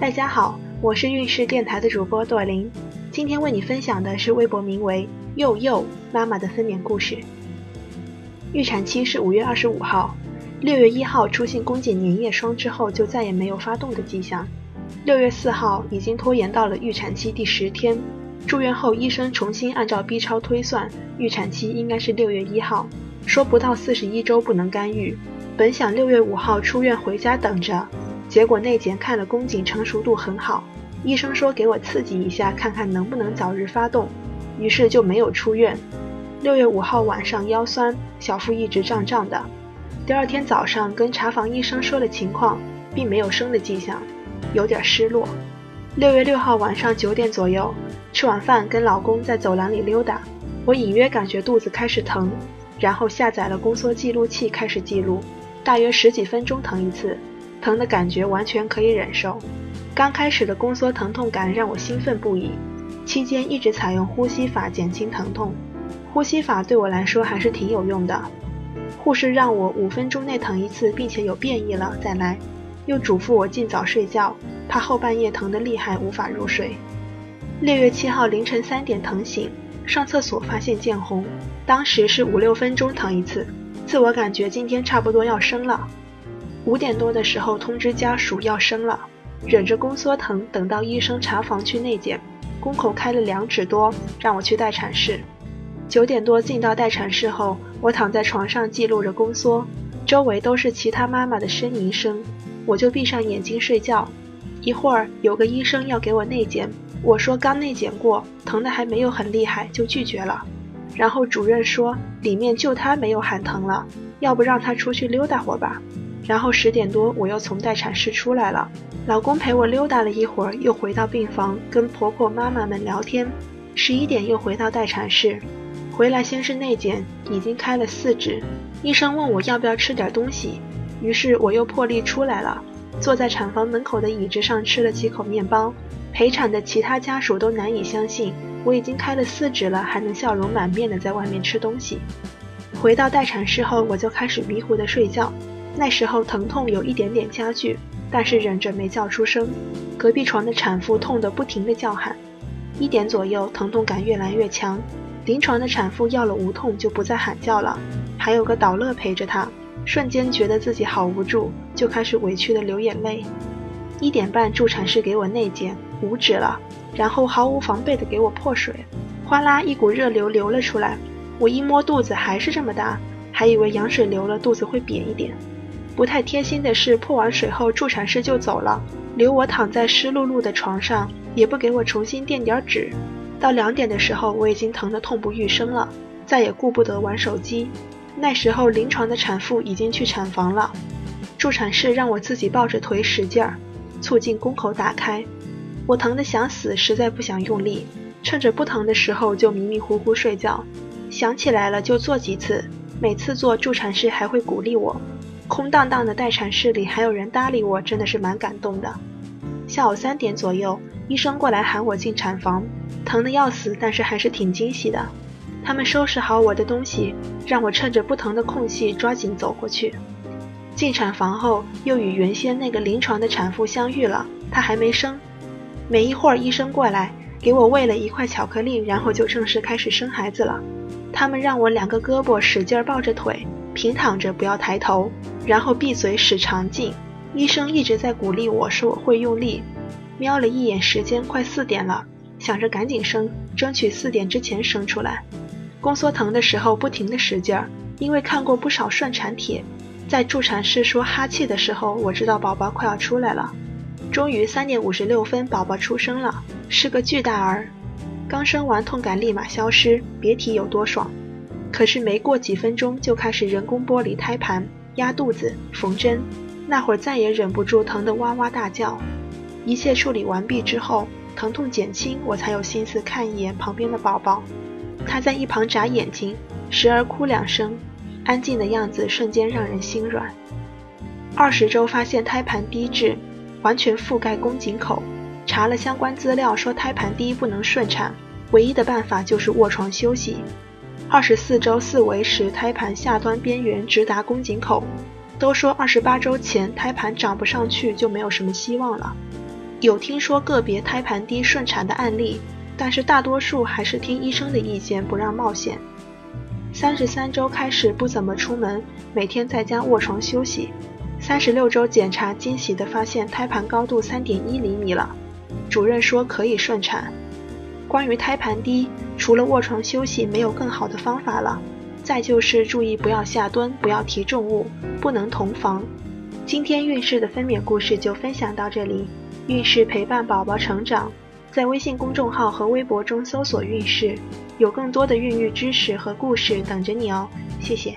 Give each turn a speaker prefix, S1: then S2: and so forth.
S1: 大家好，我是运势电台的主播朵琳，今天为你分享的是微博名为“佑佑妈妈”的分娩故事。预产期是五月二十五号，六月一号出现宫颈粘液霜之后就再也没有发动的迹象。六月四号已经拖延到了预产期第十天，住院后医生重新按照 B 超推算，预产期应该是六月一号，说不到四十一周不能干预。本想六月五号出院回家等着。结果内检看了宫颈成熟度很好，医生说给我刺激一下，看看能不能早日发动，于是就没有出院。六月五号晚上腰酸，小腹一直胀胀的。第二天早上跟查房医生说了情况，并没有生的迹象，有点失落。六月六号晚上九点左右，吃晚饭跟老公在走廊里溜达，我隐约感觉肚子开始疼，然后下载了宫缩记录器开始记录，大约十几分钟疼一次。疼的感觉完全可以忍受，刚开始的宫缩疼痛感让我兴奋不已。期间一直采用呼吸法减轻疼痛，呼吸法对我来说还是挺有用的。护士让我五分钟内疼一次，并且有变异了再来，又嘱咐我尽早睡觉，怕后半夜疼得厉害无法入睡。六月七号凌晨三点疼醒，上厕所发现见红，当时是五六分钟疼一次，自我感觉今天差不多要生了。五点多的时候通知家属要生了，忍着宫缩疼等到医生查房去内检，宫口开了两指多，让我去待产室。九点多进到待产室后，我躺在床上记录着宫缩，周围都是其他妈妈的呻吟声，我就闭上眼睛睡觉。一会儿有个医生要给我内检，我说刚内检过，疼的还没有很厉害，就拒绝了。然后主任说里面就他没有喊疼了，要不让他出去溜达会儿吧。然后十点多，我又从待产室出来了，老公陪我溜达了一会儿，又回到病房跟婆婆妈妈们聊天。十一点又回到待产室，回来先是内检，已经开了四指。医生问我要不要吃点东西，于是我又破例出来了，坐在产房门口的椅子上吃了几口面包。陪产的其他家属都难以相信，我已经开了四指了，还能笑容满面的在外面吃东西。回到待产室后，我就开始迷糊的睡觉。那时候疼痛有一点点加剧，但是忍着没叫出声。隔壁床的产妇痛得不停地叫喊。一点左右，疼痛感越来越强。临床的产妇要了无痛就不再喊叫了，还有个导乐陪着她，瞬间觉得自己好无助，就开始委屈的流眼泪。一点半，助产士给我内检，五指了，然后毫无防备的给我破水，哗啦一股热流流了出来。我一摸肚子还是这么大，还以为羊水流了肚子会瘪一点。不太贴心的是，破完水后助产士就走了，留我躺在湿漉漉的床上，也不给我重新垫点纸。到两点的时候，我已经疼得痛不欲生了，再也顾不得玩手机。那时候临床的产妇已经去产房了，助产士让我自己抱着腿使劲儿，促进宫口打开。我疼得想死，实在不想用力，趁着不疼的时候就迷迷糊糊睡觉，想起来了就做几次，每次做助产士还会鼓励我。空荡荡的待产室里还有人搭理我，真的是蛮感动的。下午三点左右，医生过来喊我进产房，疼得要死，但是还是挺惊喜的。他们收拾好我的东西，让我趁着不疼的空隙抓紧走过去。进产房后，又与原先那个临床的产妇相遇了，她还没生。没一会儿，医生过来给我喂了一块巧克力，然后就正式开始生孩子了。他们让我两个胳膊使劲抱着腿。平躺着，不要抬头，然后闭嘴使长劲。医生一直在鼓励我说我会用力。瞄了一眼时间，快四点了，想着赶紧生，争取四点之前生出来。宫缩疼的时候不停的使劲儿，因为看过不少顺产帖，在助产士说哈气的时候，我知道宝宝快要出来了。终于三点五十六分，宝宝出生了，是个巨大儿。刚生完，痛感立马消失，别提有多爽。可是没过几分钟就开始人工剥离胎盘、压肚子、缝针，那会儿再也忍不住疼得哇哇大叫。一切处理完毕之后，疼痛减轻，我才有心思看一眼旁边的宝宝。他在一旁眨眼睛，时而哭两声，安静的样子瞬间让人心软。二十周发现胎盘低质，完全覆盖宫颈口。查了相关资料说胎盘低不能顺产，唯一的办法就是卧床休息。二十四周四维时，胎盘下端边缘直达宫颈口。都说二十八周前胎盘长不上去就没有什么希望了。有听说个别胎盘低顺产的案例，但是大多数还是听医生的意见，不让冒险。三十三周开始不怎么出门，每天在家卧床休息。三十六周检查，惊喜地发现胎盘高度三点一厘米了，主任说可以顺产。关于胎盘低，除了卧床休息，没有更好的方法了。再就是注意不要下蹲，不要提重物，不能同房。今天运势的分娩故事就分享到这里。运势陪伴宝宝成长，在微信公众号和微博中搜索“运势”，有更多的孕育知识和故事等着你哦。谢谢。